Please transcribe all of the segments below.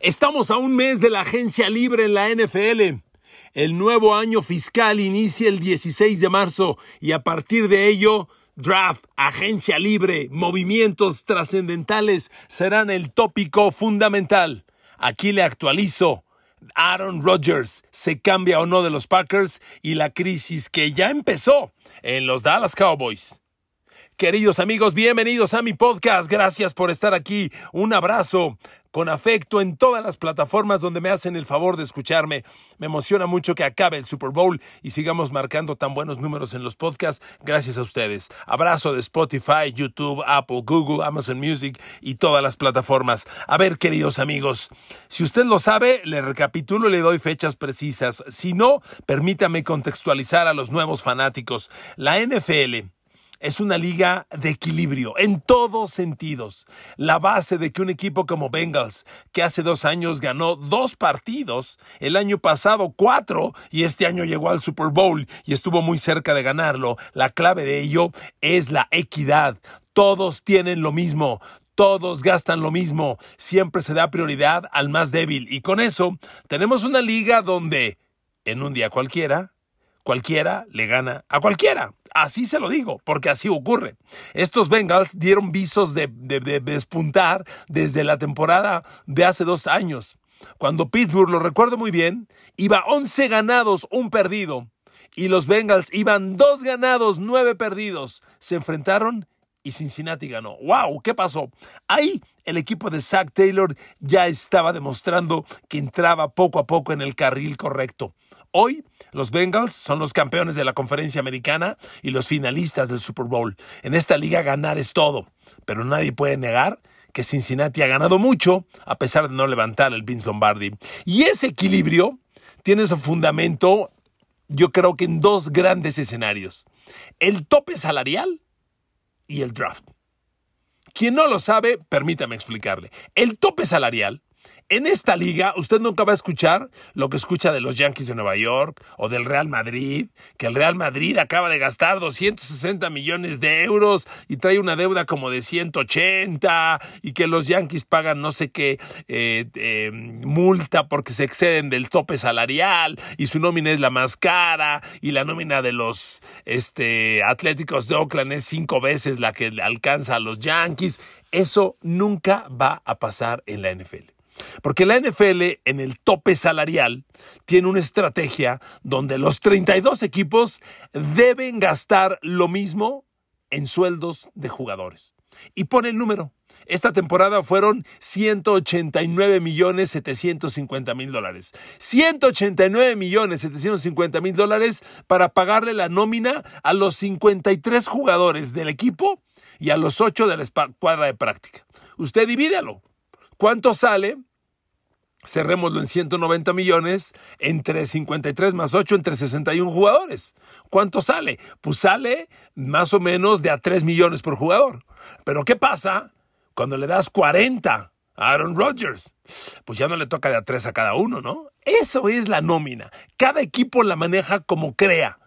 Estamos a un mes de la agencia libre en la NFL. El nuevo año fiscal inicia el 16 de marzo y a partir de ello, draft, agencia libre, movimientos trascendentales serán el tópico fundamental. Aquí le actualizo. Aaron Rodgers se cambia o no de los Packers y la crisis que ya empezó en los Dallas Cowboys. Queridos amigos, bienvenidos a mi podcast. Gracias por estar aquí. Un abrazo con afecto en todas las plataformas donde me hacen el favor de escucharme. Me emociona mucho que acabe el Super Bowl y sigamos marcando tan buenos números en los podcasts gracias a ustedes. Abrazo de Spotify, YouTube, Apple, Google, Amazon Music y todas las plataformas. A ver, queridos amigos, si usted lo sabe, le recapitulo y le doy fechas precisas. Si no, permítame contextualizar a los nuevos fanáticos. La NFL es una liga de equilibrio en todos sentidos. La base de que un equipo como Bengals, que hace dos años ganó dos partidos, el año pasado cuatro y este año llegó al Super Bowl y estuvo muy cerca de ganarlo, la clave de ello es la equidad. Todos tienen lo mismo, todos gastan lo mismo, siempre se da prioridad al más débil y con eso tenemos una liga donde en un día cualquiera, cualquiera le gana a cualquiera. Así se lo digo, porque así ocurre. Estos Bengals dieron visos de, despuntar desde la temporada de hace dos años. Cuando Pittsburgh, lo recuerdo muy bien, iba 11 ganados, un perdido. Y los Bengals iban dos ganados, nueve perdidos. Se enfrentaron y Cincinnati ganó. ¡Wow! ¿Qué pasó? Ahí el equipo de Zach Taylor ya estaba demostrando que entraba poco a poco en el carril correcto. Hoy, los Bengals son los campeones de la conferencia americana y los finalistas del Super Bowl. En esta liga ganar es todo, pero nadie puede negar que Cincinnati ha ganado mucho a pesar de no levantar el Vince Lombardi. Y ese equilibrio tiene su fundamento, yo creo que en dos grandes escenarios. El tope salarial y el draft. Quien no lo sabe, permítame explicarle. El tope salarial en esta liga, usted nunca va a escuchar lo que escucha de los Yankees de Nueva York o del Real Madrid, que el Real Madrid acaba de gastar 260 millones de euros y trae una deuda como de 180 y que los Yankees pagan no sé qué eh, eh, multa porque se exceden del tope salarial y su nómina es la más cara y la nómina de los este, Atléticos de Oakland es cinco veces la que alcanza a los Yankees. Eso nunca va a pasar en la NFL. Porque la NFL en el tope salarial tiene una estrategia donde los 32 equipos deben gastar lo mismo en sueldos de jugadores. Y pone el número. Esta temporada fueron 189 millones 750 mil dólares. 189 millones 750 mil dólares para pagarle la nómina a los 53 jugadores del equipo y a los 8 de la cuadra de práctica. Usted divídelo. ¿Cuánto sale? Cerrémoslo en 190 millones, entre 53 más 8, entre 61 jugadores. ¿Cuánto sale? Pues sale más o menos de a 3 millones por jugador. Pero ¿qué pasa cuando le das 40 a Aaron Rodgers? Pues ya no le toca de a 3 a cada uno, ¿no? Eso es la nómina. Cada equipo la maneja como crea.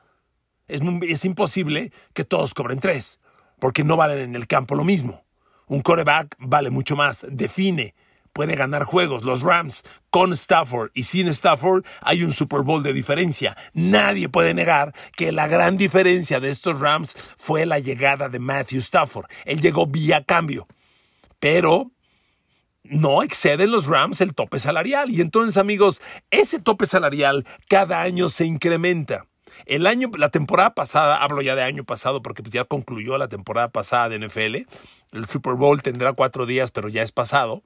Es, es imposible que todos cobren 3, porque no valen en el campo lo mismo. Un coreback vale mucho más, define, puede ganar juegos. Los Rams con Stafford y sin Stafford hay un Super Bowl de diferencia. Nadie puede negar que la gran diferencia de estos Rams fue la llegada de Matthew Stafford. Él llegó vía cambio. Pero no exceden los Rams el tope salarial. Y entonces, amigos, ese tope salarial cada año se incrementa. El año, la temporada pasada, hablo ya de año pasado porque pues ya concluyó la temporada pasada de NFL, el Super Bowl tendrá cuatro días, pero ya es pasado.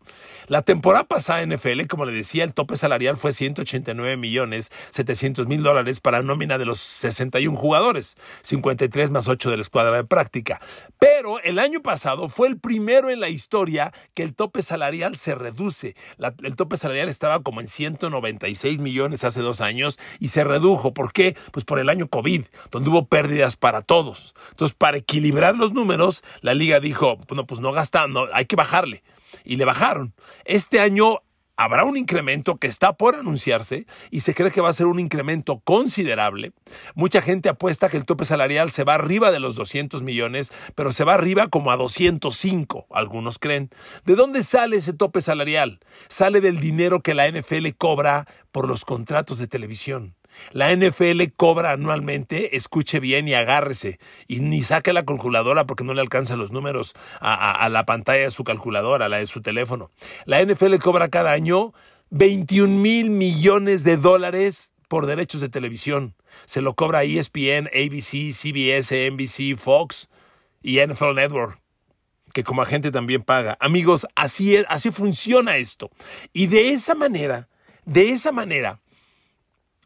La temporada pasada en NFL, como le decía, el tope salarial fue 189 millones 700 mil dólares para nómina de los 61 jugadores, 53 más 8 de la escuadra de práctica. Pero el año pasado fue el primero en la historia que el tope salarial se reduce. el tope salarial estaba como en 196 millones hace dos años y se redujo. ¿Por qué? Pues por el año COVID, donde hubo pérdidas para todos. Entonces, para equilibrar los números, la liga dijo, no, pues no gastando, hay que bajarle. Y le bajaron. Este año habrá un incremento que está por anunciarse y se cree que va a ser un incremento considerable. Mucha gente apuesta que el tope salarial se va arriba de los 200 millones, pero se va arriba como a 205, algunos creen. ¿De dónde sale ese tope salarial? Sale del dinero que la NFL cobra por los contratos de televisión. La NFL cobra anualmente, escuche bien y agárrese, y ni saque la calculadora porque no le alcanzan los números a, la pantalla de su calculadora, a la de su teléfono. La NFL cobra cada año 21 mil millones de dólares por derechos de televisión. Se lo cobra ESPN, ABC, CBS, NBC, Fox y NFL Network que como agente también paga. Amigos, así es, así funciona esto. Y de esa manera, de esa manera,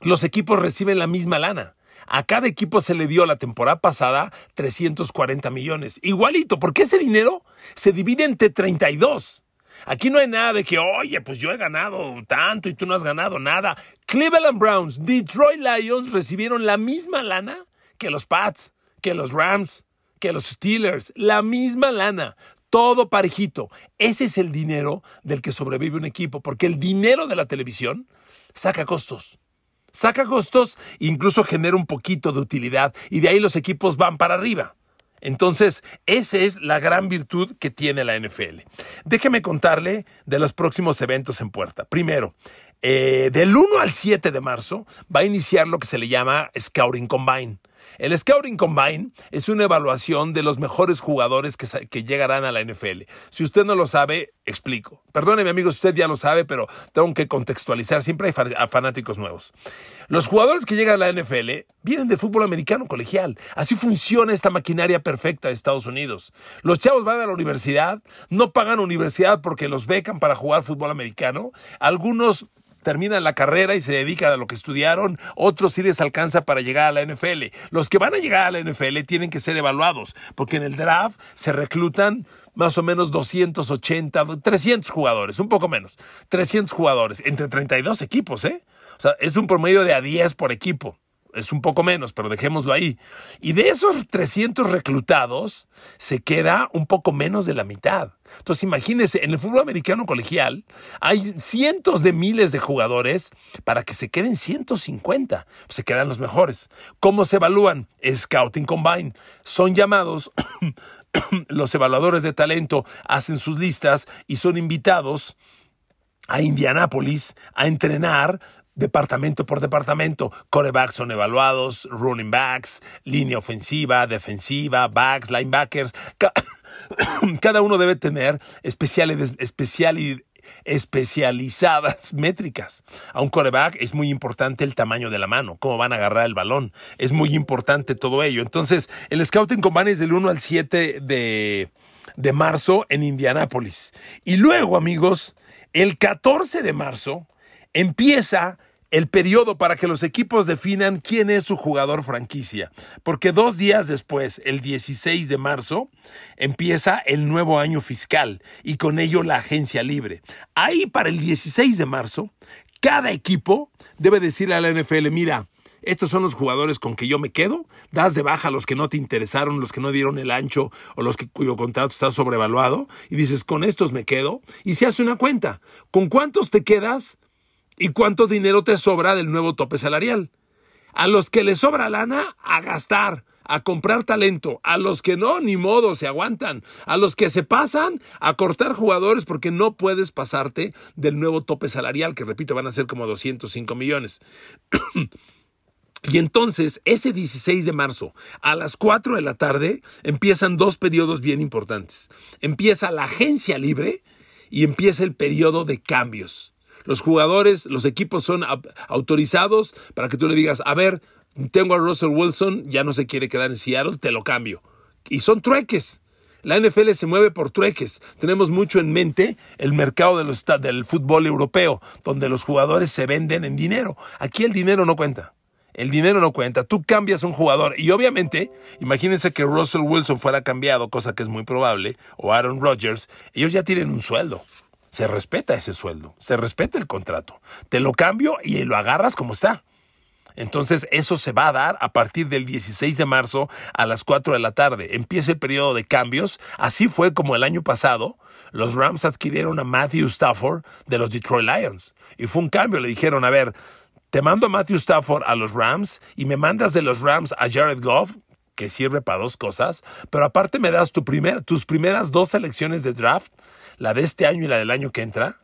los equipos reciben la misma lana. A cada equipo se le dio la temporada pasada 340 millones. Igualito, porque ese dinero se divide entre 32. Aquí no hay nada de que, oye, pues yo he ganado tanto y tú no has ganado nada. Cleveland Browns, Detroit Lions recibieron la misma lana que los Pats, que los Rams, que los Steelers. La misma lana. Todo parejito. Ese es el dinero del que sobrevive un equipo, porque el dinero de la televisión saca costos. Saca costos, incluso genera un poquito de utilidad y de ahí los equipos van para arriba. Entonces, esa es la gran virtud que tiene la NFL. Déjeme contarle de los próximos eventos en puerta. Primero, eh, del 1 al 7 de marzo va a iniciar lo que se le llama Scouting Combine. El Scouting Combine es una evaluación de los mejores jugadores que, llegarán a la NFL. Si usted no lo sabe, explico. Perdóneme, amigo, usted ya lo sabe, pero tengo que contextualizar. Siempre hay fanáticos nuevos. Los jugadores que llegan a la NFL vienen de fútbol americano colegial. Así funciona esta maquinaria perfecta de Estados Unidos. Los chavos van a la universidad, no pagan universidad porque los becan para jugar fútbol americano. Algunos terminan la carrera y se dedican a lo que estudiaron, otros sí les alcanza para llegar a la NFL. Los que van a llegar a la NFL tienen que ser evaluados, porque en el draft se reclutan más o menos 280, 300 jugadores, un poco menos, 300 jugadores, entre 32 equipos, ¿eh? O sea, es un promedio de a 10 por equipo es un poco menos, pero dejémoslo ahí. Y de esos 300 reclutados, se queda un poco menos de la mitad. Entonces, imagínense, en el fútbol americano colegial hay cientos de miles de jugadores para que se queden 150. Se quedan los mejores. ¿Cómo se evalúan? Scouting Combine. Son llamados, los evaluadores de talento hacen sus listas y son invitados a Indianápolis a entrenar departamento por departamento. Corebacks son evaluados, running backs, línea ofensiva, defensiva, backs, linebackers. Cada uno debe tener especiales, especializadas métricas. A un coreback es muy importante el tamaño de la mano, cómo van a agarrar el balón. Es muy importante todo ello. Entonces, el Scouting Combine es del 1 al 7 de, de marzo en Indianápolis. Y luego, amigos, el 14 de marzo empieza el periodo para que los equipos definan quién es su jugador franquicia, porque dos días después, el 16 de marzo, empieza el nuevo año fiscal y con ello la agencia libre. Ahí para el 16 de marzo, cada equipo debe decirle a la NFL, mira, estos son los jugadores con que yo me quedo, das de baja a los que no te interesaron, los que no dieron el ancho o los que, cuyo contrato está sobrevaluado y dices, con estos me quedo y se hace una cuenta. ¿Con cuántos te quedas? ¿Y cuánto dinero te sobra del nuevo tope salarial? A los que les sobra lana, a gastar, a comprar talento. A los que no, ni modo, se aguantan. A los que se pasan, a cortar jugadores porque no puedes pasarte del nuevo tope salarial, que repito, van a ser como 205 millones. Y entonces, ese 16 de marzo, a las 4 de la tarde, empiezan dos periodos bien importantes. Empieza la agencia libre y empieza el periodo de cambios. Los jugadores, los equipos son autorizados para que tú le digas, a ver, tengo a Russell Wilson, ya no se quiere quedar en Seattle, te lo cambio. Y son trueques. La NFL se mueve por trueques. Tenemos mucho en mente el mercado de los, del fútbol europeo, donde los jugadores se venden en dinero. Aquí el dinero no cuenta. El dinero no cuenta. Tú cambias un jugador y obviamente, imagínense que Russell Wilson fuera cambiado, cosa que es muy probable, o Aaron Rodgers, ellos ya tienen un sueldo. Se respeta ese sueldo, se respeta el contrato. Te lo cambio y lo agarras como está. Entonces eso se va a dar a partir del 16 de marzo a las 4 de la tarde. Empieza el periodo de cambios. Así fue como el año pasado los Rams adquirieron a Matthew Stafford de los Detroit Lions. Y fue un cambio. Le dijeron, a ver, te mando a Matthew Stafford a los Rams y me mandas de los Rams a Jared Goff, que sirve para dos cosas, pero aparte me das tus primeras dos selecciones de draft, la de este año y la del año que entra,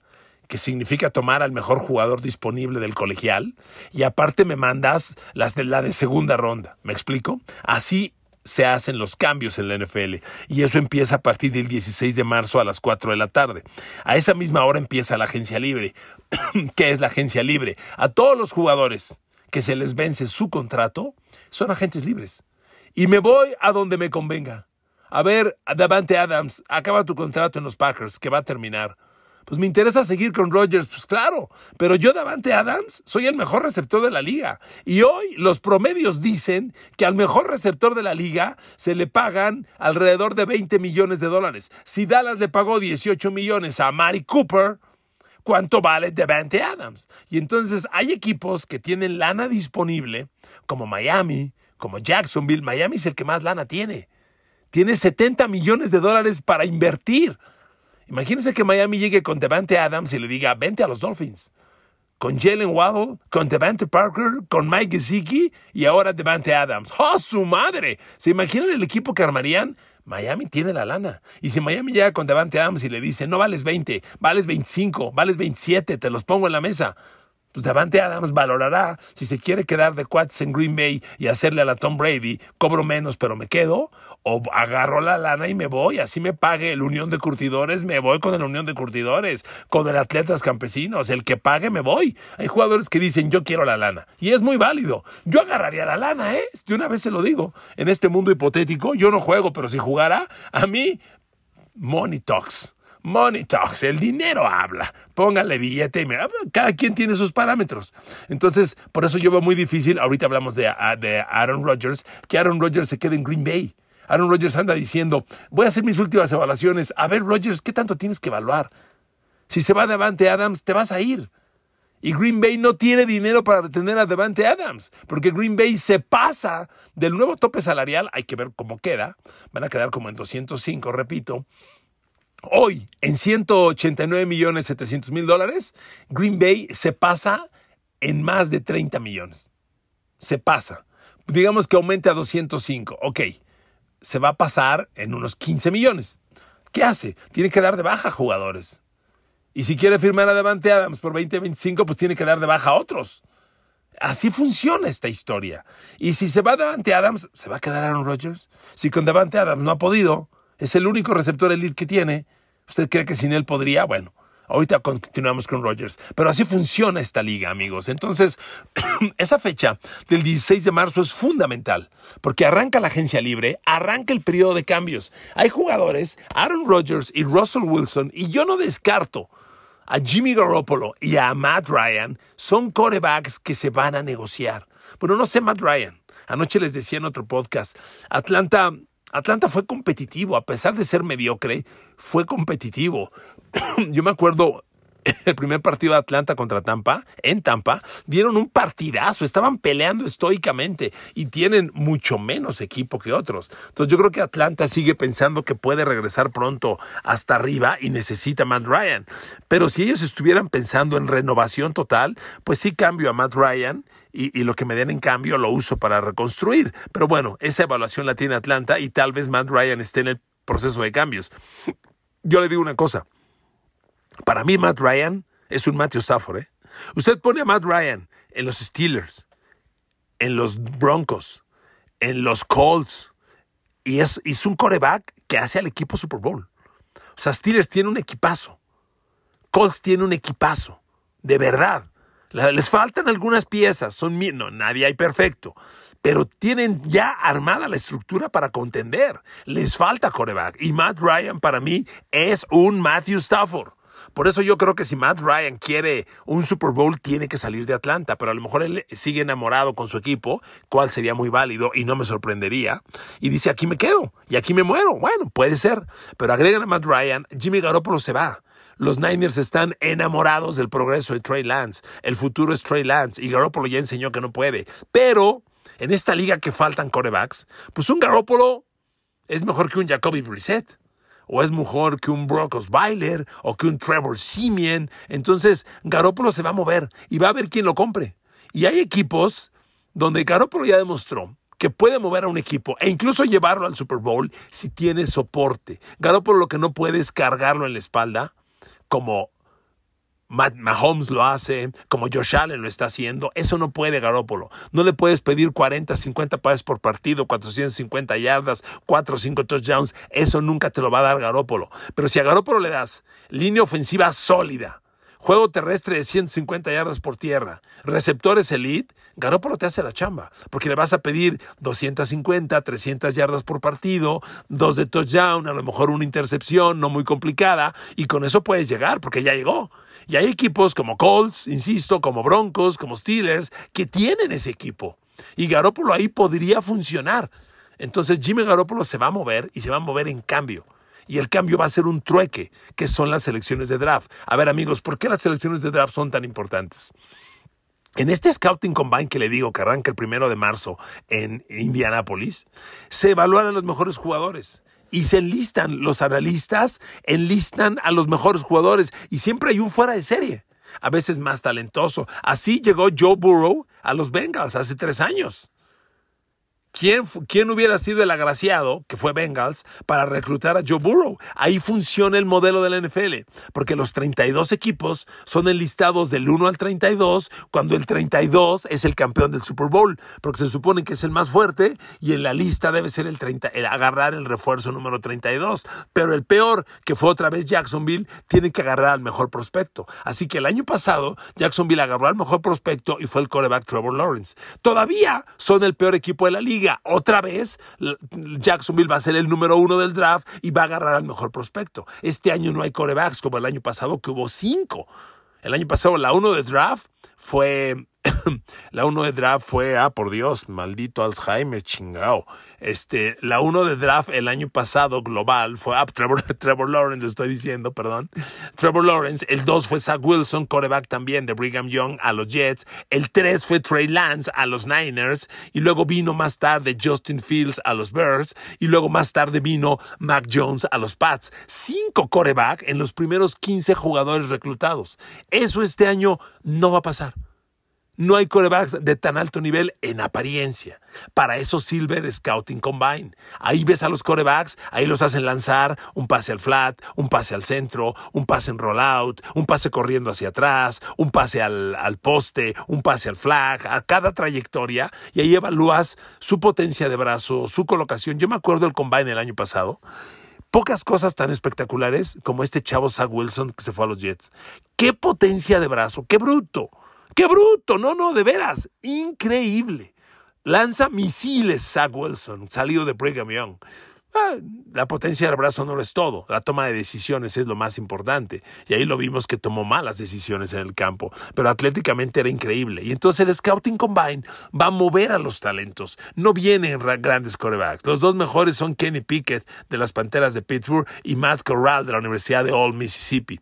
que significa tomar al mejor jugador disponible del colegial, y aparte me mandas las de la de segunda ronda. ¿Me explico? Así se hacen los cambios en la NFL y eso empieza a partir del 16 de marzo a las 4 de la tarde. A esa misma hora empieza la agencia libre. ¿Qué es la agencia libre? A todos los jugadores que se les vence su contrato son agentes libres. Y me voy a donde me convenga. A ver, Davante Adams, acaba tu contrato en los Packers, que va a terminar pues me interesa seguir con Rodgers, pues claro, pero yo Davante Adams soy el mejor receptor de la liga. Y hoy los promedios dicen que al mejor receptor de la liga se le pagan alrededor de 20 millones de dólares. Si Dallas le pagó 18 millones a Mari Cooper, ¿cuánto vale Davante Adams? Y entonces hay equipos que tienen lana disponible, como Miami, como Jacksonville. Miami es el que más lana tiene. Tiene 70 millones de dólares para invertir. Imagínense que Miami llegue con Devante Adams y le diga, vente a los Dolphins. Con Jalen Waddle, con Devante Parker, con Mike Gesicki y ahora Devante Adams. ¡Oh, su madre! ¿Se imaginan el equipo que armarían? Miami tiene la lana. Y si Miami llega con Devante Adams y le dice, no vales 20, vales 25, vales 27, te los pongo en la mesa pues Davante Adams valorará si se quiere quedar de quads en Green Bay y hacerle a la Tom Brady, cobro menos pero me quedo, o agarro la lana y me voy, así me pague el Unión de Curtidores, me voy con el Unión de Curtidores, con el Atletas Campesinos, el que pague me voy. Hay jugadores que dicen yo quiero la lana y es muy válido. Yo agarraría la lana, ¿eh? De una vez se lo digo. En este mundo hipotético yo no juego, pero si jugara, a mí, money talks. Money talks, el dinero habla. Póngale billete y me, cada quien tiene sus parámetros. Entonces, por eso yo veo muy difícil, ahorita hablamos de, de Aaron Rodgers, que Aaron Rodgers se quede en Green Bay. Aaron Rodgers anda diciendo, voy a hacer mis últimas evaluaciones. A ver, Rodgers, ¿qué tanto tienes que evaluar? Si se va Devante Adams, te vas a ir. Y Green Bay no tiene dinero para retener a Devante Adams, porque Green Bay se pasa del nuevo tope salarial, hay que ver cómo queda, van a quedar como en 205, repito, Hoy, en 189 millones 700 mil dólares, Green Bay se pasa en más de 30 millones. Se pasa. Digamos que aumente a 205. Ok, se va a pasar en unos 15 millones. ¿Qué hace? Tiene que dar de baja a jugadores. Y si quiere firmar a Devante Adams por 2025, pues tiene que dar de baja a otros. Así funciona esta historia. Y si se va Devante Adams, ¿se va a quedar Aaron Rodgers? Si con Devante Adams no ha podido, es el único receptor elite que tiene. ¿Usted cree que sin él podría? Bueno, ahorita continuamos con Rogers. Pero así funciona esta liga, amigos. Entonces, esa fecha del 16 de marzo es fundamental, porque arranca la agencia libre, arranca el periodo de cambios. Hay jugadores, Aaron Rodgers y Russell Wilson, y yo no descarto a Jimmy Garoppolo y a Matt Ryan, son corebacks que se van a negociar. Bueno, no sé Matt Ryan. Anoche les decía en otro podcast, Atlanta Atlanta fue competitivo, a pesar de ser mediocre, fue competitivo. Yo me acuerdo el primer partido de Atlanta contra Tampa, en Tampa, dieron un partidazo, estaban peleando estoicamente y tienen mucho menos equipo que otros. Entonces yo creo que Atlanta sigue pensando que puede regresar pronto hasta arriba y necesita Matt Ryan. Pero si ellos estuvieran pensando en renovación total, pues sí cambio a Matt Ryan y, lo que me den en cambio lo uso para reconstruir. Pero bueno, esa evaluación la tiene Atlanta y tal vez Matt Ryan esté en el proceso de cambios. Yo le digo una cosa. Para mí Matt Ryan es un Matthew Stafford. ¿eh? Usted pone a Matt Ryan en los Steelers, en los Broncos, en los Colts, y es, es un coreback que hace al equipo Super Bowl. O sea, Steelers tiene un equipazo. Colts tiene un equipazo. De verdad. Les faltan algunas piezas, son no, nadie hay perfecto, pero tienen ya armada la estructura para contender. Les falta coreback y Matt Ryan para mí es un Matthew Stafford. Por eso yo creo que si Matt Ryan quiere un Super Bowl, tiene que salir de Atlanta, pero a lo mejor él sigue enamorado con su equipo, cual sería muy válido y no me sorprendería. Y dice, aquí me quedo y aquí me muero. Bueno, puede ser, pero agregan a Matt Ryan, Jimmy Garoppolo se va. Los Niners están enamorados del progreso de Trey Lance. El futuro es Trey Lance y Garoppolo ya enseñó que no puede. Pero en esta liga que faltan corebacks, pues un Garoppolo es mejor que un Jacoby Brissett o es mejor que un Brock Osweiler o que un Trevor Simeon. Entonces, Garoppolo se va a mover y va a ver quién lo compre. Y hay equipos donde Garoppolo ya demostró que puede mover a un equipo e incluso llevarlo al Super Bowl si tiene soporte. Garoppolo lo que no puede es cargarlo en la espalda como Mahomes lo hace, como Josh Allen lo está haciendo. Eso no puede Garópolo. No le puedes pedir 40, 50 pases por partido, 450 yardas, 4 o 5 touchdowns. Eso nunca te lo va a dar Garópolo. Pero si a Garópolo le das línea ofensiva sólida, juego terrestre de 150 yardas por tierra, receptores elite, Garópolo te hace la chamba, porque le vas a pedir 250, 300 yardas por partido, dos de touchdown, a lo mejor una intercepción no muy complicada, y con eso puedes llegar, porque ya llegó. Y hay equipos como Colts, insisto, como Broncos, como Steelers, que tienen ese equipo. Y Garoppolo ahí podría funcionar. Entonces Jimmy Garoppolo se va a mover y se va a mover en cambio. Y el cambio va a ser un trueque, que son las selecciones de draft. A ver amigos, ¿por qué las selecciones de draft son tan importantes? En este Scouting Combine que le digo que arranca el primero de marzo en Indianápolis, se evalúan a los mejores jugadores y se enlistan, los analistas enlistan a los mejores jugadores y siempre hay un fuera de serie, a veces más talentoso. Así llegó Joe Burrow a los Bengals hace tres años. ¿Quién, hubiera sido el agraciado, que fue Bengals, para reclutar a Joe Burrow? Ahí funciona el modelo de la NFL, porque los 32 equipos son enlistados del 1 al 32, cuando el 32 es el campeón del Super Bowl, porque se supone que es el más fuerte y en la lista debe ser el, 30, el agarrar el refuerzo número 32. Pero el peor, que fue otra vez Jacksonville, tiene que agarrar al mejor prospecto. Así que el año pasado, Jacksonville agarró al mejor prospecto y fue el quarterback Trevor Lawrence. Todavía son el peor equipo de la liga otra vez Jacksonville va a ser el número uno del draft y va a agarrar al mejor prospecto. Este año no hay corebacks como el año pasado que hubo cinco. El año pasado la uno de draft fue la 1 de draft fue, ah, por Dios, maldito Alzheimer, chingao. Este, la 1 de draft el año pasado global fue, ah, Trevor, Trevor Lawrence, estoy diciendo, perdón. Trevor Lawrence, el 2 fue Zach Wilson, coreback también de Brigham Young a los Jets. El 3 fue Trey Lance a los Niners. Y luego vino más tarde Justin Fields a los Bears. Y luego más tarde vino Mac Jones a los Pats. Cinco coreback en los primeros 15 jugadores reclutados. Eso este año no va a pasar. No hay corebacks de tan alto nivel en apariencia. Para eso Silver Scouting Combine. Ahí ves a los corebacks, ahí los hacen lanzar un pase al flat, un pase al centro, un pase en rollout, un pase corriendo hacia atrás, un pase al, al poste, un pase al flag, a cada trayectoria, y ahí evalúas su potencia de brazo, su colocación. Yo me acuerdo del Combine el año pasado pocas cosas tan espectaculares como este chavo Zach Wilson que se fue a los Jets. ¡Qué potencia de brazo! ¡Qué bruto! ¡Qué bruto! No, no, de veras. Increíble. Lanza misiles Zach Wilson, salido de Brigham Young. Ah, la potencia del brazo no lo es todo, la toma de decisiones es lo más importante. Y ahí lo vimos que tomó malas decisiones en el campo, pero atléticamente era increíble. Y entonces el Scouting Combine va a mover a los talentos. No vienen grandes corebacks. Los dos mejores son Kenny Pickett de las Panteras de Pittsburgh y Matt Corral de la Universidad de Old Mississippi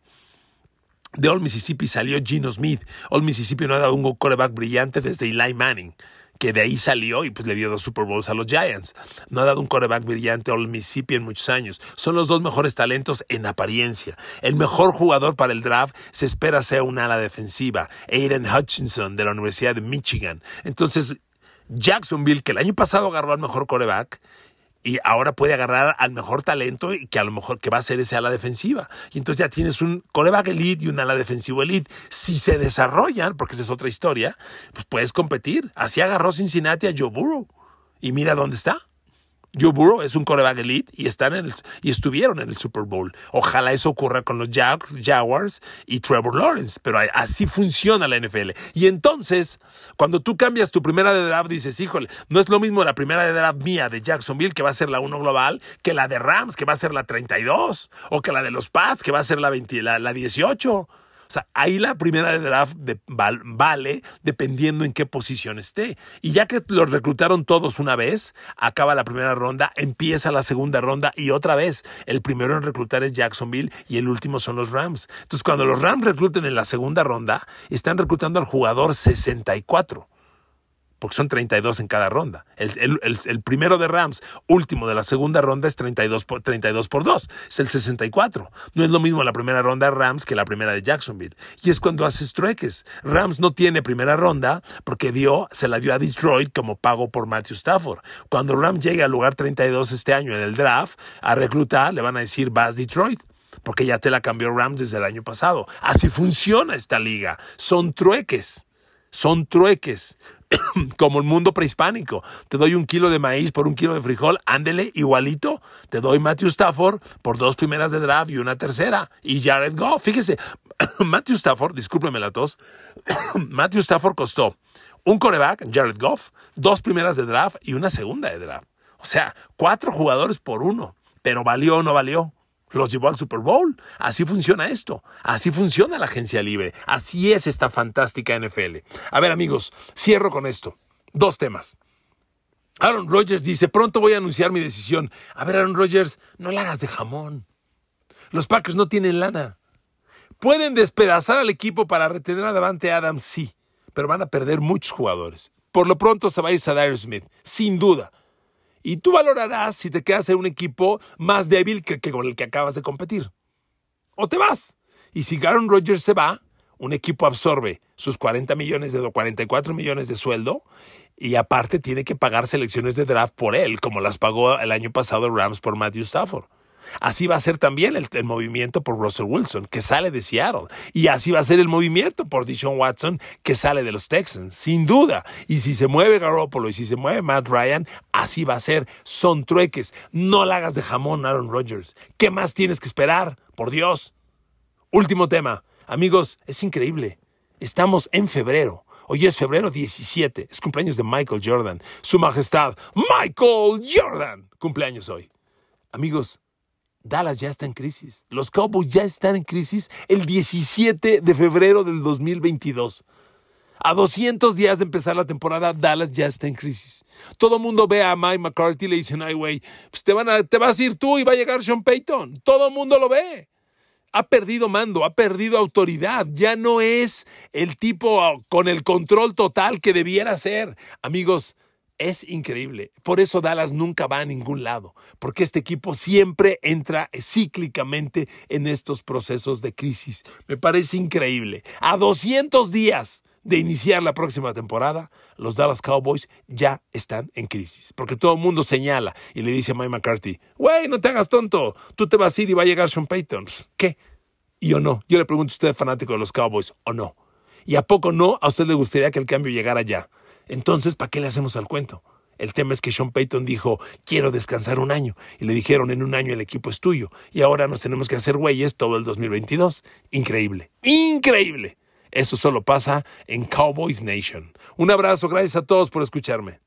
de Old Mississippi salió Gino Smith. Old Mississippi no ha dado un coreback brillante desde Eli Manning que de ahí salió y pues le dio dos Super Bowls a los Giants. No ha dado un coreback brillante a Old Mississippi en muchos años. Son los dos mejores talentos en apariencia. El mejor jugador para el draft se espera sea un ala defensiva, Aiden Hutchinson de la Universidad de Michigan. Entonces, Jacksonville, que el año pasado agarró al mejor coreback, y ahora puede agarrar al mejor talento y que a lo mejor que va a ser ese ala defensiva. Y entonces ya tienes un coreback elite y un ala defensivo elite. Si se desarrollan, porque esa es otra historia, pues puedes competir. Así agarró Cincinnati a Joe Burrow. Y mira dónde está. Joe Burrow es un coreback elite y, están en y estuvieron en el Super Bowl. Ojalá eso ocurra con los Jaguars y Trevor Lawrence, pero así funciona la NFL. Y entonces, cuando tú cambias tu primera de draft, dices, híjole, no es lo mismo la primera de draft mía de Jacksonville, que va a ser la 1 global, que la de Rams, que va a ser la 32, o que la de los Pats, que va a ser la, 20, la, la 18. O sea, ahí la primera de draft vale dependiendo en qué posición esté. Y ya que los reclutaron todos una vez, acaba la primera ronda, empieza la segunda ronda y otra vez. El primero en reclutar es Jacksonville y el último son los Rams. Entonces, cuando los Rams recluten en la segunda ronda, están reclutando al jugador 64 porque son 32 en cada ronda. El, primero de Rams, último de la segunda ronda, es 32 por, 32 por 2, es el 64. No es lo mismo la primera ronda de Rams que la primera de Jacksonville. Y es cuando haces trueques. Rams no tiene primera ronda porque dio, se la dio a Detroit como pago por Matthew Stafford. Cuando Rams llegue al lugar 32 este año en el draft a reclutar, le van a decir, vas Detroit porque ya te la cambió Rams desde el año pasado. Así funciona esta liga. Son trueques. Son trueques. como el mundo prehispánico. Te doy un kilo de maíz por un kilo de frijol, ándele igualito. Te doy Matthew Stafford por dos primeras de draft y una tercera. Y Jared Goff, fíjese, Matthew Stafford, discúlpeme la tos, Matthew Stafford costó un coreback, Jared Goff, dos primeras de draft y una segunda de draft. O sea, cuatro jugadores por uno. Pero valió o no valió los llevó al Super Bowl. Así funciona esto. Así funciona la agencia libre. Así es esta fantástica NFL. A ver amigos, cierro con esto. Dos temas. Aaron Rodgers dice, pronto voy a anunciar mi decisión. A ver, Aaron Rodgers, no la hagas de jamón. Los Packers no tienen lana. Pueden despedazar al equipo para retener a Davante Adams, sí, pero van a perder muchos jugadores. Por lo pronto se va a ir Sadire Smith, sin duda. Y tú valorarás si te quedas en un equipo más débil que, con el que acabas de competir. O te vas. Y si Aaron Rodgers se va, un equipo absorbe sus 40 millones de 44 millones de sueldo y aparte tiene que pagar selecciones de draft por él, como las pagó el año pasado Rams por Matthew Stafford. Así va a ser también el, movimiento por Russell Wilson, que sale de Seattle. Y así va a ser el movimiento por Deshaun Watson, que sale de los Texans, sin duda. Y si se mueve Garoppolo y si se mueve Matt Ryan, así va a ser. Son trueques. No la hagas de jamón, Aaron Rodgers. ¿Qué más tienes que esperar? Por Dios. Último tema. Amigos, es increíble. Estamos en febrero. Hoy es febrero 17. Es cumpleaños de Michael Jordan. Su Majestad, Michael Jordan. Cumpleaños hoy. Amigos, Dallas ya está en crisis. Los Cowboys ya están en crisis el 17 de febrero del 2022. A 200 días de empezar la temporada, Dallas ya está en crisis. Todo el mundo ve a Mike McCarthy y le dicen, ay, güey, pues te, te vas a ir tú y va a llegar Sean Payton. Todo el mundo lo ve. Ha perdido mando, ha perdido autoridad. Ya no es el tipo con el control total que debiera ser. Amigos, es increíble. Por eso Dallas nunca va a ningún lado, porque este equipo siempre entra cíclicamente en estos procesos de crisis. Me parece increíble. A 200 días de iniciar la próxima temporada, los Dallas Cowboys ya están en crisis, porque todo el mundo señala y le dice a Mike McCarthy, güey, no te hagas tonto, tú te vas a ir y va a llegar Sean Payton. Pues, ¿Qué? ¿Y o no? Yo le pregunto a usted, fanático de los Cowboys, ¿o no? ¿Y a poco no a usted le gustaría que el cambio llegara ya? Entonces, ¿para qué le hacemos al cuento? El tema es que Sean Payton dijo, quiero descansar un año. Y le dijeron, en un año el equipo es tuyo. Y ahora nos tenemos que hacer güeyes todo el 2022. Increíble, increíble. Eso solo pasa en Cowboys Nation. Un abrazo, gracias a todos por escucharme.